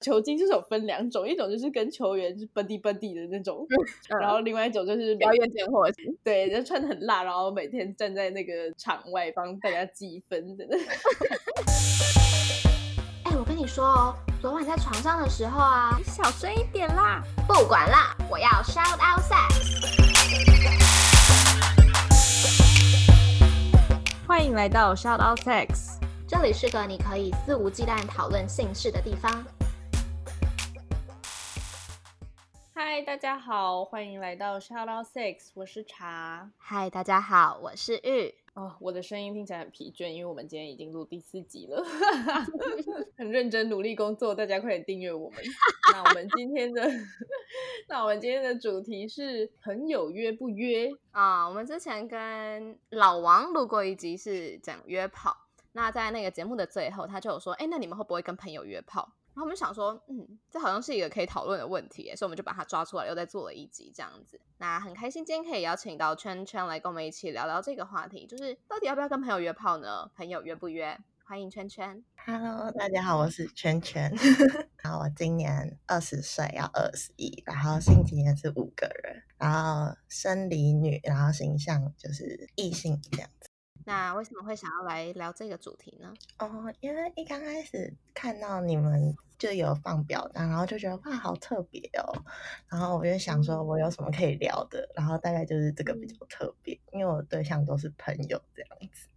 球精就是有分两种，一种就是跟球员是 buddy buddy 的那种，然后另外一种就是表演点火对，就穿的很辣，然后每天站在那个场外帮大家计分的。哎，我跟你说哦，昨晚在床上的时候啊，你小声一点啦，不管啦，我要 shout out sex。欢迎来到 shout out sex，这里是个你可以肆无忌惮讨论性事的地方。嗨，大家好，欢迎来到 Shout Out Six，我是茶。嗨，大家好，我是玉。哦，我的声音听起来很疲倦，因为我们今天已经录第四集了，很认真努力工作，大家快点订阅我们。那我们今天的，那我们今天的主题是朋友约不约啊？我们之前跟老王录过一集是讲约炮，那在那个节目的最后，他就有说，哎，那你们会不会跟朋友约炮？他们想说，嗯，这好像是一个可以讨论的问题，所以我们就把它抓出来，又再做了一集这样子。那很开心今天可以邀请到圈圈来跟我们一起聊聊这个话题，就是到底要不要跟朋友约炮呢？朋友约不约？欢迎圈圈。Hello，大家好，我是圈圈。然后我今年二十岁，要二十一，然后性经验是五个人，然后生理女，然后形象就是异性这样子。那为什么会想要来聊这个主题呢？哦，因为一刚开始看到你们就有放表单，然后就觉得哇，好特别哦。然后我就想说，我有什么可以聊的？然后大概就是这个比较特别，因为我对象都是朋友这样子。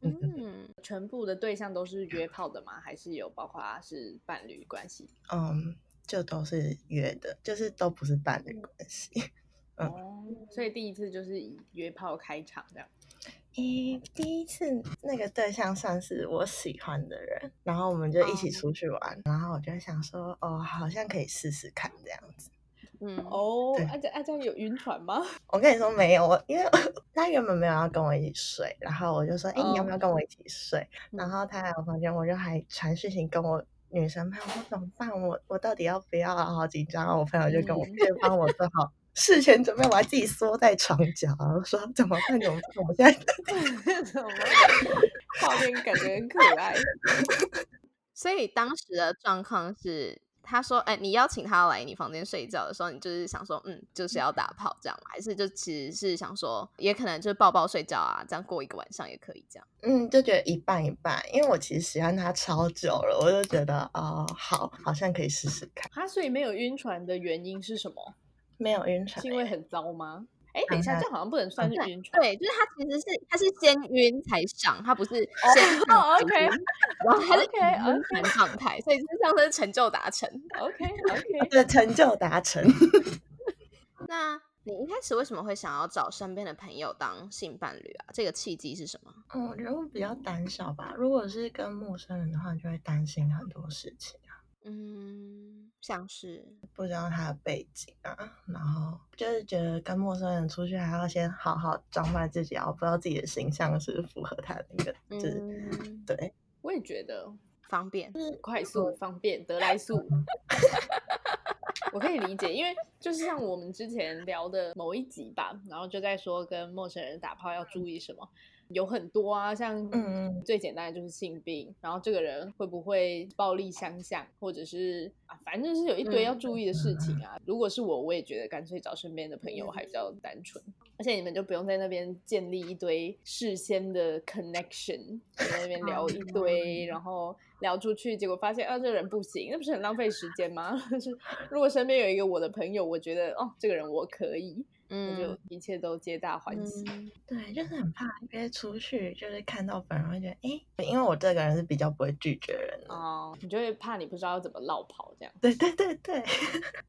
嗯，全部的对象都是约炮的吗？还是有包括是伴侣关系？嗯，就都是约的，就是都不是伴侣关系。哦，所以第一次就是以约炮开场这样。诶，第一次那个对象算是我喜欢的人，然后我们就一起出去玩，然后我就想说，哦，好像可以试试看这样子。嗯，哦，阿江阿江有晕船吗？我跟你说没有，我因为 他原本没有要跟我一起睡，然后我就说，哎，你要不要跟我一起睡？然后他来我房间，我就还传讯息跟我女生朋友说怎么办？我我到底要不要？好紧张我朋友就跟我，就帮我做好。事前准备，我还自己缩在床角，然后说怎么办？怎么办？我们现在 怎么画面感觉很可爱。所以当时的状况是，他说：“哎，你邀请他来你房间睡觉的时候，你就是想说，嗯，就是要打炮这样，还是就其实是想说，也可能就是抱抱睡觉啊，这样过一个晚上也可以这样。”嗯，就觉得一半一半，因为我其实喜欢他超久了，我就觉得哦，好，好像可以试试看。他所以没有晕船的原因是什么？没有晕船，是因为很糟吗？哎，等一下，这好像不能算是晕船。对，就是他其实是他是先晕才上，他不是先哦 OK，然后他是晕船状态，所以就像是成就达成。OK OK，的，成就达成。那你一开始为什么会想要找身边的朋友当性伴侣啊？这个契机是什么？嗯，我觉得我比较胆小吧。如果是跟陌生人的话，就会担心很多事情啊。嗯。像是不知道他的背景啊，然后就是觉得跟陌生人出去还要先好好装扮自己，然后不知道自己的形象是符合他的那个，就是对，我也觉得方便，快速方便得来速，我可以理解，因为就是像我们之前聊的某一集吧，然后就在说跟陌生人打炮要注意什么。有很多啊，像嗯，最简单的就是性病，然后这个人会不会暴力相向，或者是啊，反正是有一堆要注意的事情啊。如果是我，我也觉得干脆找身边的朋友还比较单纯，而且你们就不用在那边建立一堆事先的 connection，在那边聊一堆，然后聊出去，结果发现啊，这个人不行，那不是很浪费时间吗？是如果身边有一个我的朋友，我觉得哦，这个人我可以。嗯，就一切都皆大欢喜。对，就是很怕约出去，就是看到本人会觉得，哎，因为我这个人是比较不会拒绝人的哦，你就会怕你不知道要怎么绕跑这样。对对对对，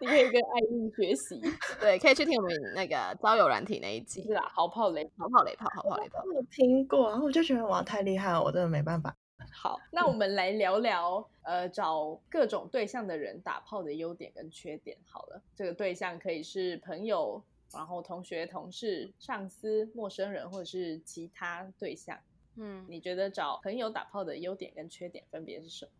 你可以跟艾丽学习，对，可以去听我们那个交友软体那一集，是啊，好炮雷，好炮雷炮，好炮雷炮，我听过，然后我就觉得哇，太厉害了，我真的没办法。好，那我们来聊聊，呃，找各种对象的人打炮的优点跟缺点。好了，这个对象可以是朋友，然后同学、同事、上司、陌生人，或者是其他对象。嗯，你觉得找朋友打炮的优点跟缺点分别是什么？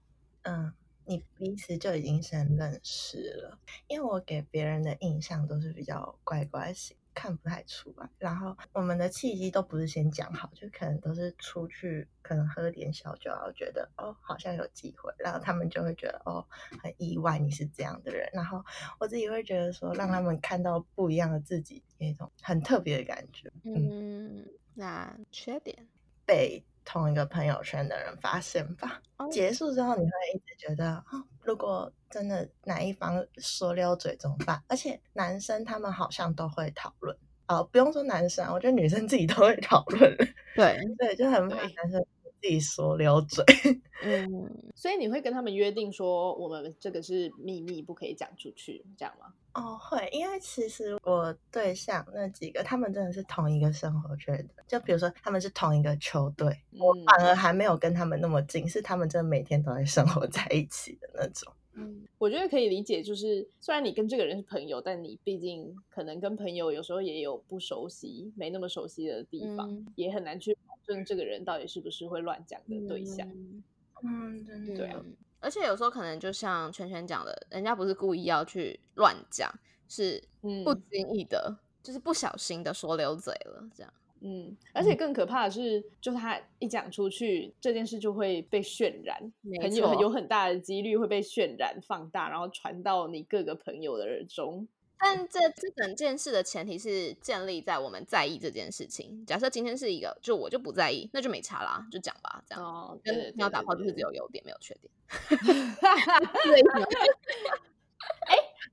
嗯，你彼此就已经先认识了，因为我给别人的印象都是比较乖乖型，看不太出来。然后我们的契机都不是先讲好，就可能都是出去，可能喝点小酒，然后觉得哦好像有机会，然后他们就会觉得哦很意外你是这样的人。然后我自己会觉得说，让他们看到不一样的自己，有一种很特别的感觉。嗯，嗯，那缺点，被同一个朋友圈的人发现吧。哦。结束之后，你会一直觉得，哦，如果真的哪一方说溜嘴怎么办？而且男生他们好像都会讨论，哦，不用说男生啊，我觉得女生自己都会讨论，对，对，就很怕对。男生自己说溜嘴。嗯，所以你会跟他们约定说，我们这个是秘密，不可以讲出去，这样吗？哦，会，因为其实我对象那几个，他们真的是同一个生活圈的。就比如说，他们是同一个球队，我嗯反而还没有跟他们那么近，是他们真的每天都在生活在一起的那种。嗯，我觉得可以理解，就是虽然你跟这个人是朋友，但你毕竟可能跟朋友有时候也有不熟悉、没那么熟悉的地方，嗯也很难去保证这个人到底是不是会乱讲的对象。嗯嗯，真的对啊嗯而且有时候可能就像圈圈讲的，人家不是故意要去乱讲，是嗯不经意的，就是不小心的说溜嘴了，这样。嗯，而且更可怕的是，就他一讲出去，这件事就会被渲染，很有有很大的几率会被渲染放大，然后传到你各个朋友的耳中。但这这整件事的前提是建立在我们在意这件事情。假设今天是一个，就我就不在意，那就没差啦，就讲吧，这样。哦，对对跟要打炮就是只有优点没有缺点。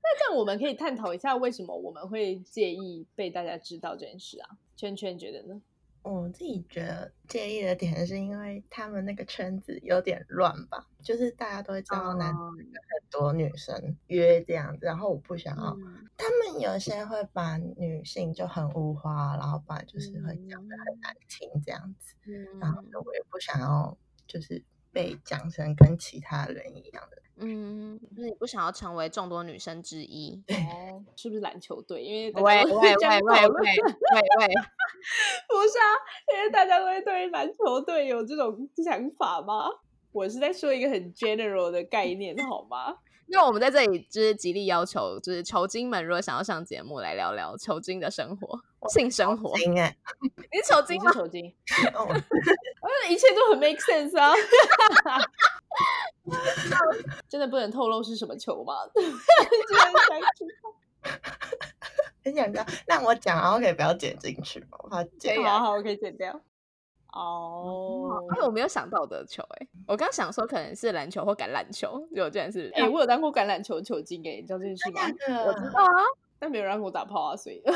那这样我们可以探讨一下，为什么我们会介意被大家知道这件事啊？圈圈觉得呢？我自己觉得介意的点是因为他们那个圈子有点乱吧，就是大家都会知道男生跟很多女生约这样子，然后我不想要。嗯。他们有些会把女性就很物化，然后把就是会讲的很难听这样子，然后嗯我也不想要就是被讲成跟其他人一样的。嗯，就是你不想要成为众多女生之一。哦，是不是篮球队？因为大喂家都会喂这样喂喂讨论喂喂喂，不是啊，因为大家都会对篮球队有这种想法吗？我是在说一个很 general 的概念，好吗？因为我们在这里就是极力要求，就是球精们如果想要上节目来聊聊球精的生活、性生活，精哎、你是球精吗？是球精，哦，呃，一切都很 make sense 啊。真的不能透露是什么球吗？居然想知道很想知道，那我讲，然后可以不要剪进去吗？我怕剪好好，我可以剪掉。哦，哎，我没有想到的球，哎，我刚想说可能是篮球或橄榄球，结果居然是哎、我有当过橄榄球球精哎、你知道这件事吗？我知道啊，但没有人让我打炮啊，所以。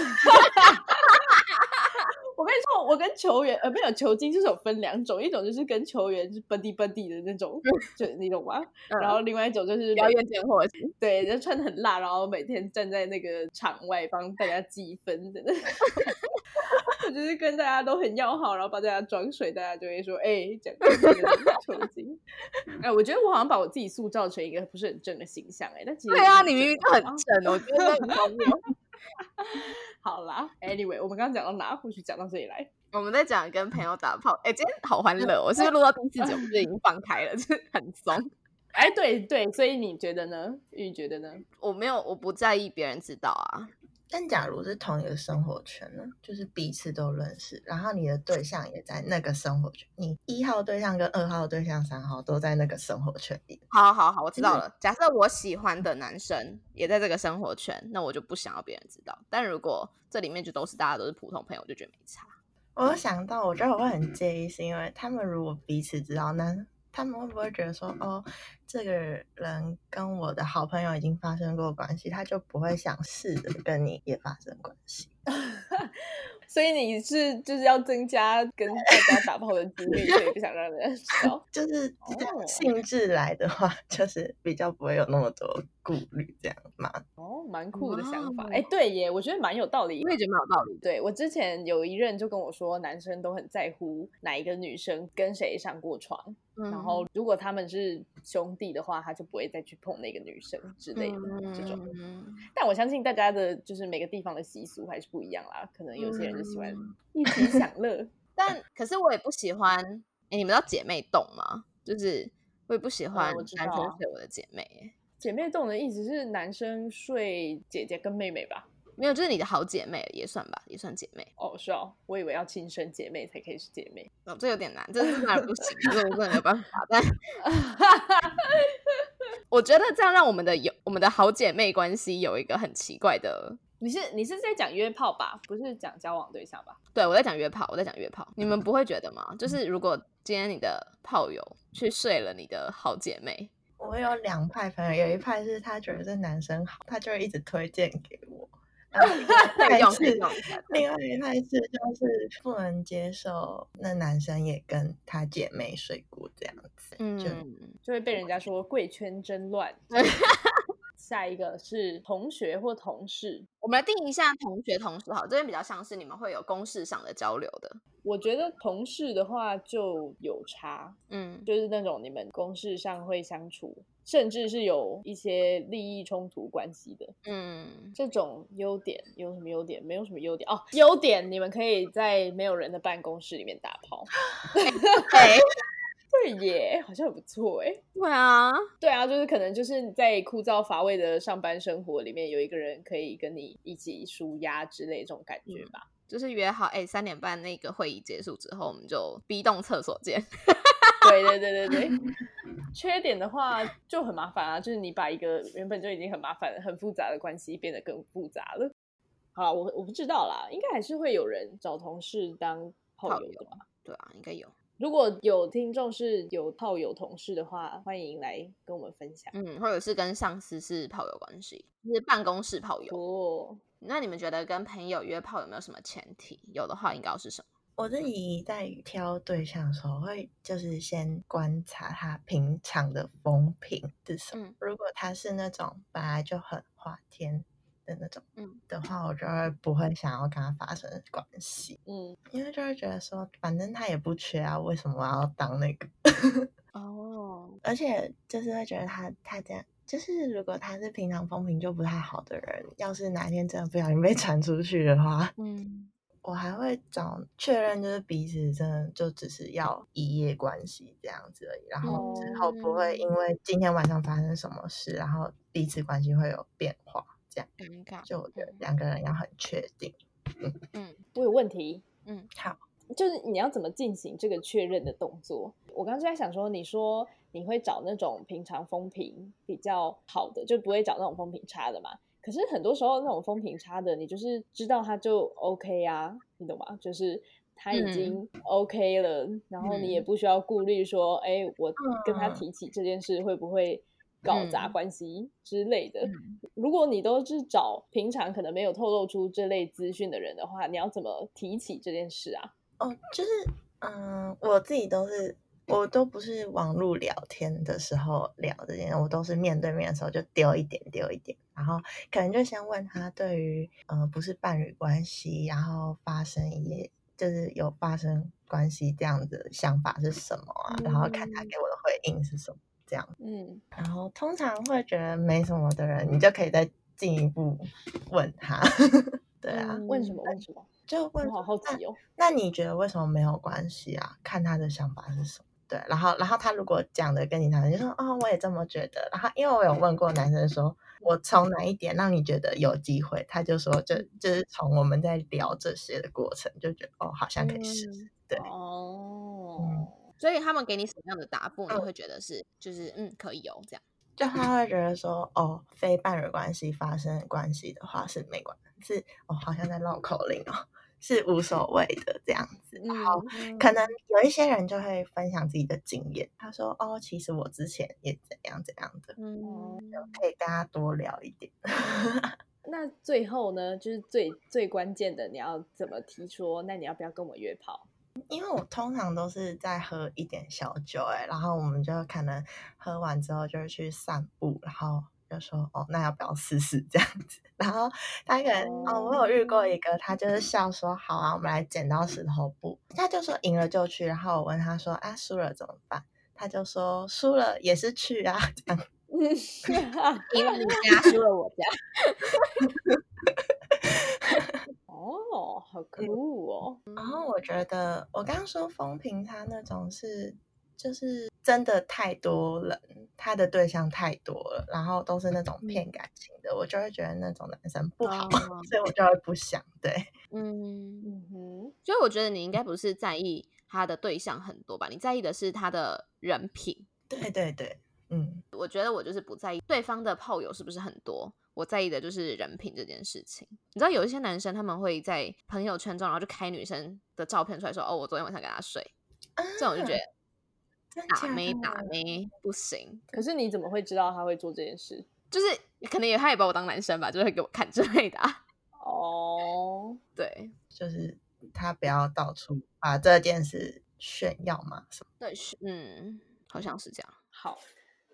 我跟你说，我跟球员呃没有球精就是有分两种，一种就是跟球员是 buddy buddy 的那种，就你懂吗？然后另外一种就是每表演点火型，对，就穿的很辣，然后每天站在那个场外帮大家积分的那种。我 就是跟大家都很要好，然后帮大家装水，大家就会说：“哎、这样球精。”哎，我觉得我好像把我自己塑造成一个不是很正的形象、哎，但其实对啊，你明明就很正我觉得很荒谬。好啦，Anyway，我们刚刚讲到哪？或许讲到这里来。我们在讲跟朋友打炮，哎，今天好欢乐，我是不是录到第四集我们就已经放开了，就是很松。哎，对对，所以你觉得呢？玉觉得呢？我没有，我不在意别人知道啊。但假如是同一个生活圈呢，就是彼此都认识，然后你的对象也在那个生活圈，你一号对象跟二号对象、三号都在那个生活圈里，好好好，我知道了。假设我喜欢的男生也在这个生活圈，那我就不想要别人知道。但如果这里面就都是大家都是普通朋友，我就觉得没差。我有想到，我觉得我会很介意，是因为他们如果彼此知道，那他们会不会觉得说，哦，这个人跟我的好朋友已经发生过关系，他就不会想试着跟你也发生关系？所以你是就是要增加跟大家打炮的几率，所以不想让人家知道。就是这样哦性质来的话，就是比较不会有那么多顾虑，这样嘛。哦，蛮酷的想法。哇哎、对耶，我觉得蛮有道理我。也觉得蛮有道理。对我之前有一任就跟我说，男生都很在乎哪一个女生跟谁上过床，嗯然后如果他们是兄弟的话，他就不会再去碰那个女生之类的、这种。嗯但我相信大家的就是每个地方的习俗还是不一样啦，可能有些人就喜欢嗯一起享乐。但可是我也不喜欢，哎，你们知道姐妹洞吗？就是我也不喜欢男生道睡我的姐妹。哎姐妹洞的意思是男生睡姐姐跟妹妹吧？没有，就是你的好姐妹也算吧，也算姐妹。哦，是哦，我以为要亲生姐妹才可以是姐妹。哦，这有点难，这是当然不行，这我真的没有办法。但 我觉得这样让我们的有我们的好姐妹关系有一个很奇怪的。你是你是在讲约炮吧？不是讲交往对象吧？对，我在讲约炮，我在讲约炮。你们不会觉得吗？就是如果今天你的炮友去睡了你的好姐妹，我有两派朋友，有一派是他觉得这男生好，他就会一直推荐给我。然后另外一派是用可以用一下另外一次就是不能接受那男生也跟他姐妹睡过这样子，就嗯，就会被人家说贵圈真乱。下一个是同学或同事，我们来定一下同学同事好，这边比较像是你们会有公事上的交流的。我觉得同事的话就有差，嗯，就是那种你们公事上会相处，甚至是有一些利益冲突关系的嗯，这种优点有什么优点？没有什么优点哦。优点你们可以在没有人的办公室里面打炮。对，对耶，好像很不错哎。对啊，对啊，就是可能就是在枯燥乏味的上班生活里面，有一个人可以跟你一起舒压之类这种感觉吧。就是约好，哎、三点半那个会议结束之后，我们就 B 栋厕所见。对对对对对。缺点的话就很麻烦啊，就是你把一个原本就已经很麻烦、很复杂的关系变得更复杂了。好啦，我我不知道啦，应该还是会有人找同事当炮友的吧。对啊，应该有。如果有听众是有炮友同事的话，欢迎来跟我们分享。嗯，或者是跟上司是炮友关系，就是办公室炮友。哦，那你们觉得跟朋友约炮有没有什么前提？有的话，应该要是什么？我自己在挑对象的时候，会就是先观察他平常的风评是什么。嗯如果他是那种本来就很花天的那种，嗯的话，我就会不会想要跟他发生关系，嗯，因为就会觉得说，反正他也不缺啊，为什么要当那个？哦，而且就是会觉得他他这样。就是如果他是平常风评就不太好的人，要是哪天真的不小心被传出去的话，嗯 我还会找确认，就是彼此真的就只是要一夜关系这样子而已，然后之后不会因为今天晚上发生什么事，然后彼此关系会有变化，这样尴尬。就我觉得两个人要很确定。嗯我有问题。嗯，好，就是你要怎么进行这个确认的动作？我刚刚就在想说，你说你会找那种平常风评比较好的，就不会找那种风评差的嘛？可是很多时候那种风评差的，你就是知道他就 OK 啊，你懂吗？就是他已经 OK 了，然后你也不需要顾虑说，哎、我跟他嗯提起这件事会不会搞砸嗯关系之类的。嗯如果你都是找平常可能没有透露出这类资讯的人的话，你要怎么提起这件事啊？哦，就是嗯，我自己都是。我都不是网络聊天的时候聊这件事，我都是面对面的时候就丢一点丢一点，然后可能就先问他对于呃不是伴侣关系，然后发生一些就是有发生关系这样子的想法是什么啊，然后看他给我的回应是什么这样，嗯，然后通常会觉得没什么的人，你就可以再进一步问他，对啊，问什么？问什么？就问好说好奇哦。那你觉得为什么没有关系啊？看他的想法是什么？对，然后然后他如果讲的跟你谈，你就说哦，我也这么觉得。然后因为我有问过男生说，我从哪一点让你觉得有机会？他就说就就是从我们在聊这些的过程，就觉得哦，好像可以试试。对哦，所以他们给你什么样的答复，你嗯会觉得是就是嗯可以哦这样。就他会觉得说，哦，非伴侣关系发生关系的话是没关是哦，好像在绕口令哦，是无所谓的这样子。然后嗯可能有一些人就会分享自己的经验，他说，哦，其实我之前也怎样怎样的，嗯就可以跟他多聊一点。那最后呢，就是最最关键的，你要怎么提出？那你要不要跟我约炮？因为我通常都是在喝一点小酒、欸，然后我们就可能喝完之后就是去散步，然后就说哦，那要不要试试这样子？然后他可能哦我有遇过一个，他就是笑说好啊，我们来剪刀石头布，他就说赢了就去，然后我问他说啊输了怎么办？他就说输了也是去啊，这样。赢了你家，输了我家。哦，好酷哦！然后我觉得我刚刚说风评他那种是就是真的太多人，他的对象太多了，然后都是那种骗感情的，我就会觉得那种男生不好，哦所以我就会不想。对，嗯，嗯哼，所以我觉得你应该不是在意他的对象很多吧，你在意的是他的人品。对对对，嗯，我觉得我就是不在意对方的炮友是不是很多，我在意的就是人品这件事情。你知道有一些男生他们会在朋友圈中，然后就开女生的照片出来说：“哦，我昨天晚上跟他睡。”这种就觉得打妹的打没不行，可是你怎么会知道他会做这件事？就是可能也他也把我当男生吧，就会给我看之类的、啊。哦，对就是他不要到处把这件事炫耀嘛，什么对，是嗯，好像是这样。好，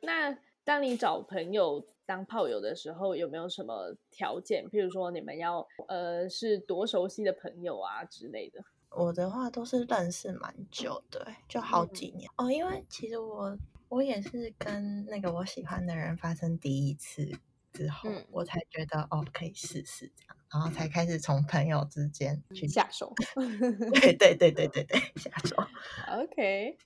那当你找朋友当炮友的时候，有没有什么条件？譬如说你们要呃是多熟悉的朋友啊之类的？我的话都是认识蛮久的欸，就好嗯几年、哦。因为其实我我也是跟那个我喜欢的人发生第一次之后，嗯我才觉得哦可以试试这样，然后才开始从朋友之间去下手。对对对对对对 下手。OK，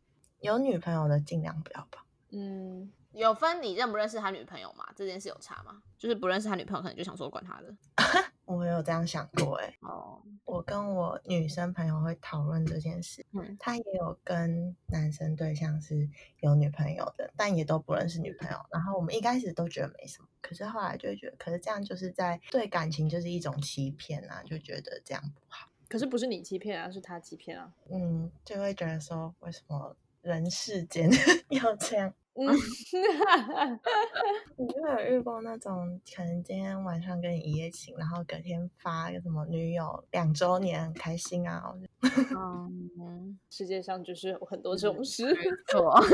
有女朋友的尽量不要吧。嗯，有分你认不认识他女朋友嘛？这件事有差吗？就是不认识他女朋友，可能就想说管他的。我有这样想过哎，哦，我跟我女生朋友会讨论这件事，嗯他也有跟男生对象是有女朋友的，但也都不认识女朋友。然后我们一开始都觉得没什么，可是后来就会觉得，可是这样就是在对感情就是一种欺骗啊，就觉得这样不好。可是不是你欺骗啊，是他欺骗啊。嗯，就会觉得说，为什么人世间 要这样？嗯，你就有遇过那种，可能今天晚上跟你一夜情，然后隔天发个什么女友两周年很开心啊，我就 嗯，世界上就是有很多这种事。没错。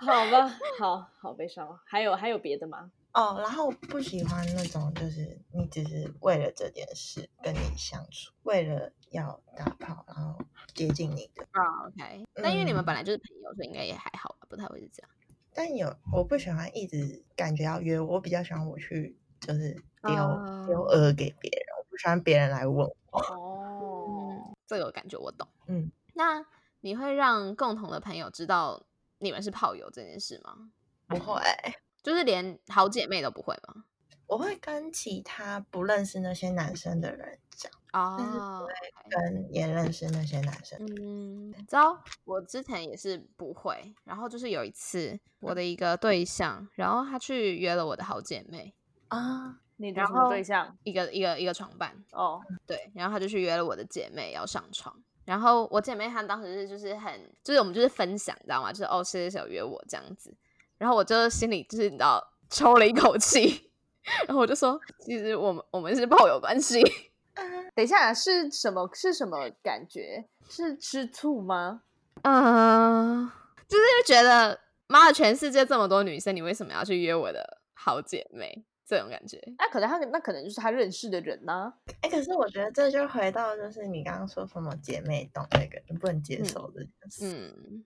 好吧，好好悲伤哦。还有还有别的吗？哦，然后不喜欢那种就是你只是为了这件事跟你相处，为了要打炮然后接近你的。啊，OK。但因为你们嗯本来就是朋友，所以应该也还好吧，不太会是这样。但有我不喜欢一直感觉要约我，我比较喜欢我去就是丢、丢哦鹅给别人，我不喜欢别人来问我。哦，嗯，这个感觉我懂。嗯，那你会让共同的朋友知道你们是炮友这件事吗？不会，就是连好姐妹都不会吗？我会跟其他不认识那些男生的人讲，哦，跟也认识那些男生。嗯，知道我之前也是不会，然后就是有一次我的一个对象，然后他去约了我的好姐妹，啊，你的什么对象？一个一个一个床伴，哦，对，然后他就去约了我的姐妹要上床，然后我姐妹她当时是就是很，就是我们就是分享，你知道吗？就是哦，谁谁谁约我这样子，然后我就心里就是你知道抽了一口气，然后我就说，其实我们我们是炮友关系，等一下是什么？是什么感觉？是吃醋吗？嗯，就是觉得妈的，全世界这么多女生，你为什么要去约我的好姐妹？这种感觉，那可能他那可能就是他认识的人呢、哎、可是我觉得这就回到就是你刚刚说什么姐妹懂那个，你不能接嗯受这件事。嗯，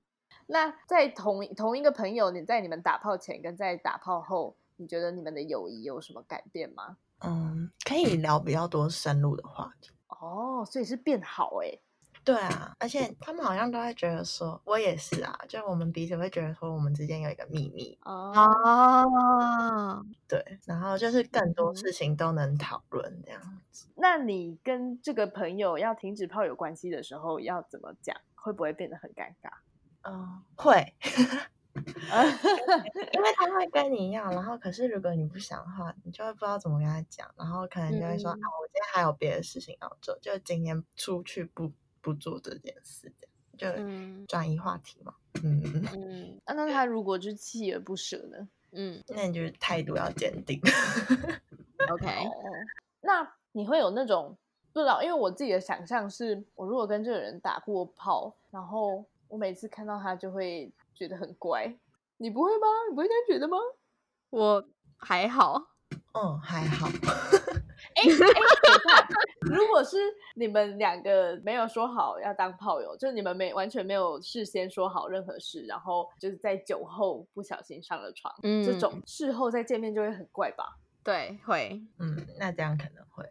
那在同同一个朋友，你在你们打炮前跟在打炮后，你觉得你们的友谊有什么改变吗？嗯，可以聊比较多深入的话题。哦，所以是变好哎、对啊，而且他们好像都会觉得说，我也是啊，就我们彼此会觉得说，我们之间有一个秘密，哦，哦，对，然后就是更多嗯事情都能讨论这样子。那你跟这个朋友要停止炮友关系的时候要怎么讲？会不会变得很尴尬？嗯，会，因为他会跟你要，然后可是如果你不想的话，你就会不知道怎么跟他讲，然后可能就会说、嗯啊，我今天还有别的事情要做，就今天出去不不做这件事，就嗯。转移话题嘛。嗯，嗯啊那他如果就锲而不舍呢？嗯。那你就是态度要坚定。，OK，哦，那你会有那种不知道，因为我自己的想象是，我如果跟这个人打过炮，然后我每次看到他就会觉得很怪。你不会吗？你不会这样觉得吗？我还好，嗯，还好。如果是你们两个没有说好要当炮友，就是你们没完全没有事先说好任何事，然后就是在酒后不小心上了床，嗯这种事后再见面就会很怪吧？对，会。嗯，那这样可能会。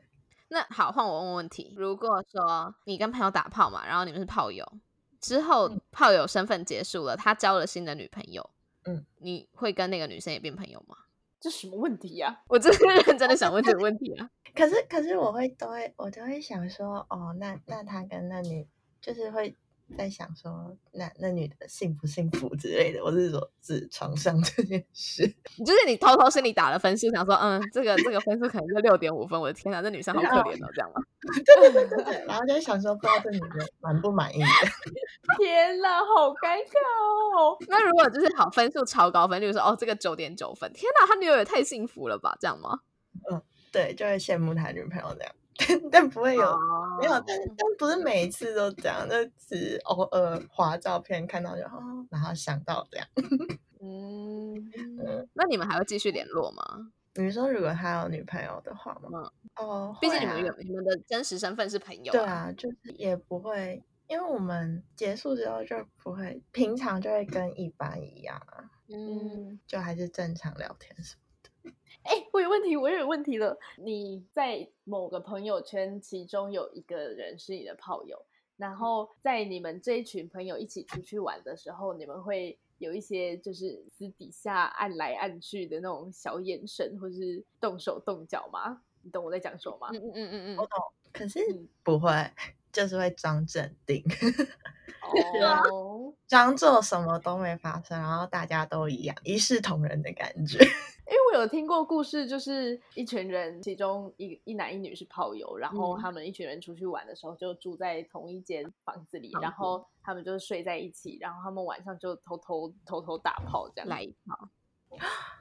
那好，换我问问题。如果说你跟朋友打炮嘛，然后你们是炮友，之后嗯炮友身份结束了，他交了新的女朋友，嗯，你会跟那个女生也变朋友吗？这什么问题呀、我真的认真的想问这个问题啊。可是可是我会都会我都会想说，哦，那那他跟那女就是会在想说，那那女的幸不幸福之类的。我是说指床上这件事。就是你偷偷心里打了分数，想说，嗯，这个这个分数可能就六点五分，我的天哪，这女生好可怜哦，这样吗？对对对对对，然后就想说，不知道这女的满不满意的。天哪，好尴尬哦！那如果就是好分数超高分，就是说，哦，这个九点九分，天哪，他女友也太幸福了吧，这样吗？嗯对，就会羡慕他女朋友这样，但不会有、哦没有，但但不是每一次都这样，就只偶尔划照片看到就哦，然后想到这样。嗯，那你们还会继续联络吗？你说如果他有女朋友的话吗？哦，毕竟你们原你们的真实身份是朋友、对，啊，就是也不会，因为我们结束之后就不会，平常就会跟一般一样啊，嗯，就还是正常聊天什么。哎、我有问题，我又有问题了。你在某个朋友圈，其中有一个人是你的炮友，然后在你们这一群朋友一起出去玩的时候，你们会有一些就是私底下按来按去的那种小眼神，或是动手动脚吗？你懂我在讲什么吗？嗯嗯嗯嗯嗯，我懂，可是嗯不会，就是会装镇定，哦，装作什么都没发生，然后大家都一样，一视同仁的感觉。因为我有听过故事，就是一群人，其中一一男一女是炮友，然后嗯他们一群人出去玩的时候就住在同一间房子里，然后他们就睡在一起，然后他们晚上就偷偷偷偷打炮这样。来一炮，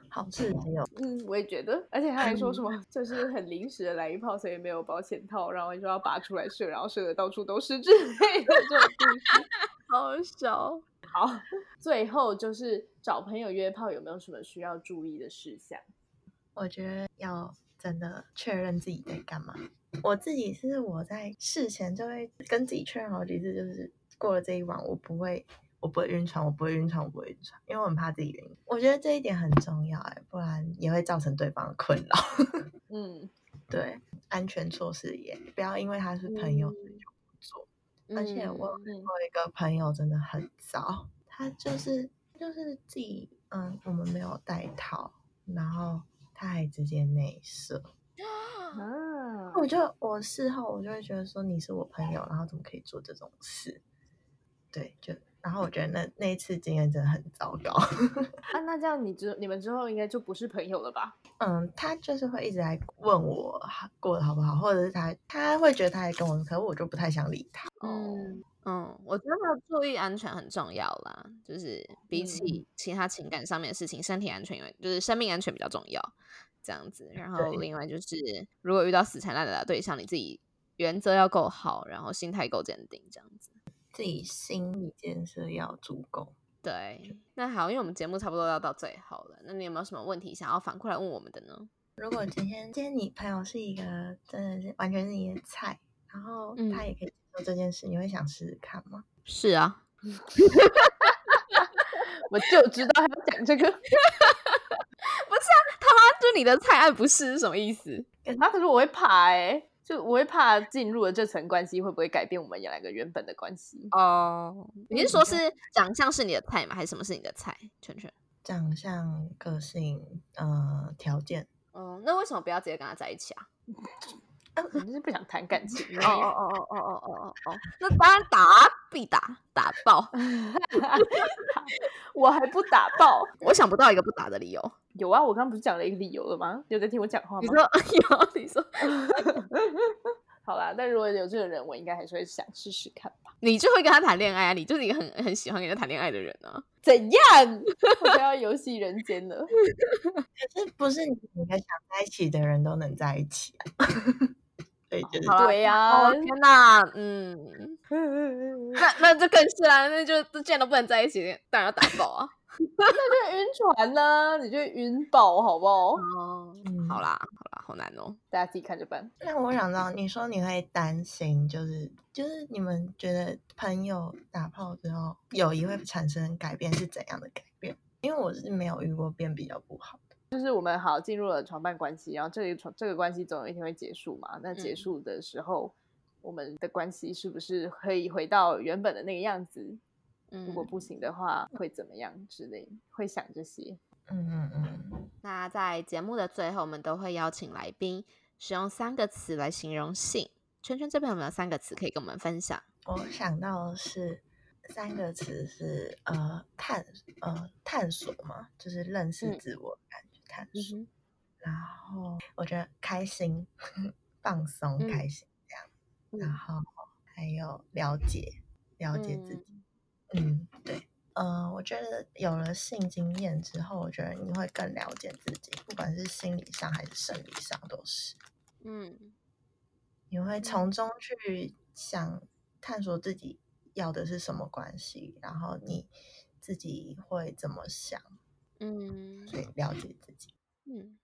好刺激哦！嗯，我也觉得，而且他还说什么，就是很临时的来一炮，所以没有保险套，然后就要拔出来射，然后射的到处都是之类的这种故事。好笑。好，最后就是找朋友约炮有没有什么需要注意的事项？我觉得要真的确认自己在干嘛。我自己是我在事前就会跟自己确认好几次，就是过了这一晚，我不会，我不会晕船，我不会晕船，我不会晕船，因为我很怕自己晕。我觉得这一点很重要哎，不然也会造成对方的困扰。嗯，对，安全措施也不要因为他是朋友所以就不做。而且我有嗯遇过一个朋友真的很糟，他就是就是自己嗯，我们没有带套，然后他还直接内射。啊，我就我事后我就会觉得说你是我朋友，然后怎么可以做这种事？对，就然后我觉得那那一次经验真的很糟糕。啊，那这样你之你们之后应该就不是朋友了吧？嗯，他就是会一直来问我过得好不好，或者是他他会觉得他还跟我，可是我就不太想理他。嗯嗯，我觉得注意安全很重要啦，就是比起其他情感上面的事情，身体安全因为就是生命安全比较重要，这样子。然后另外就是，如果遇到死缠烂打的对象，你自己原则要够好，然后心态够坚定，这样子。自己心理建设要足够。对，那好，因为我们节目差不多要到最后了，那你有没有什么问题想要反过来问我们的呢？如果今天今天你朋友是一个真的是完全是你的菜，然后嗯他也可以做这件事，你会想试试看吗？是啊，我就知道他要讲这个。不是啊他妈就你的菜爱不是是什么意思？那可是我会怕哎、就我会怕进入了这层关系会不会改变我们两个原本的关系？哦，你是说是长相是你的菜吗？还是什么是你的菜？圈圈。长相、个性、呃，条件，嗯，那为什么不要直接跟他在一起啊？你就是不想谈感情哦哦哦哦哦哦哦哦，那当然打啊必打，打爆。我还不打爆。我想不到一个不打的理由。有啊，我刚刚不是讲了一个理由了吗？有在听我讲话吗？你 说有，你说好啦，但如果有这个人，我应该还是会想试试看吧。你就会跟他谈恋爱啊？你就是一个很很喜欢跟他谈恋爱的人啊。怎样？我就要游戏人间了。可是不是你每个想在一起的人都能在一起啊？对，就是对呀、哦天哪，嗯，那那就更是啦，那就既然都不能在一起，当然要打爆啊。那就晕船呢、你就晕爆，好不好？哦，嗯好啦，好啦，好难哦。大家自己看着办。那我想知道，你说你会担心，就是就是你们觉得朋友打炮之后，友谊会产生改变是怎样的改变？因为我是没有遇过变比较不好的。就是我们好进入了床伴关系，然后这个床这个关系总有一天会结束嘛？那结嗯束的时候，我们的关系是不是可以回到原本的那个样子？如果嗯不行的话会怎么样之类，会想这些。嗯嗯嗯，那在节目的最后，我们都会邀请来宾使用三个词来形容性。圈圈这边有没有三个词可以跟我们分享？我想到的是三个词是呃探呃探索嘛，就是认识嗯自我感觉探嗯索。哼，然后我觉得开心、放松、嗯开心这样，然嗯后还有了解了解自己。嗯嗯，对。呃，我觉得有了性经验之后，我觉得你会更了解自己，不管是心理上还是生理上都是。嗯你会从中去想探索自己要的是什么关系，然后你自己会怎么想，嗯所以了解自己。嗯，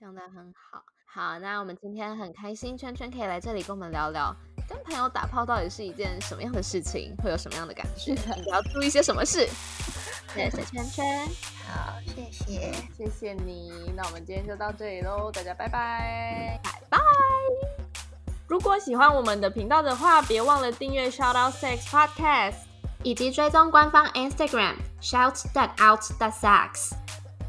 讲的很好。好，那我们今天很开心，圈圈可以来这里跟我们聊聊，跟朋友打炮到底是一件什么样的事情，会有什么样的感觉，应该要注意一些什么事。谢谢圈圈。好，谢谢。谢谢你，那我们今天就到这里喽，大家拜拜，拜拜。如果喜欢我们的频道的话，别忘了订阅 Shout Out Sex Podcast。以及追踪官方 Instagram shout that out that sex。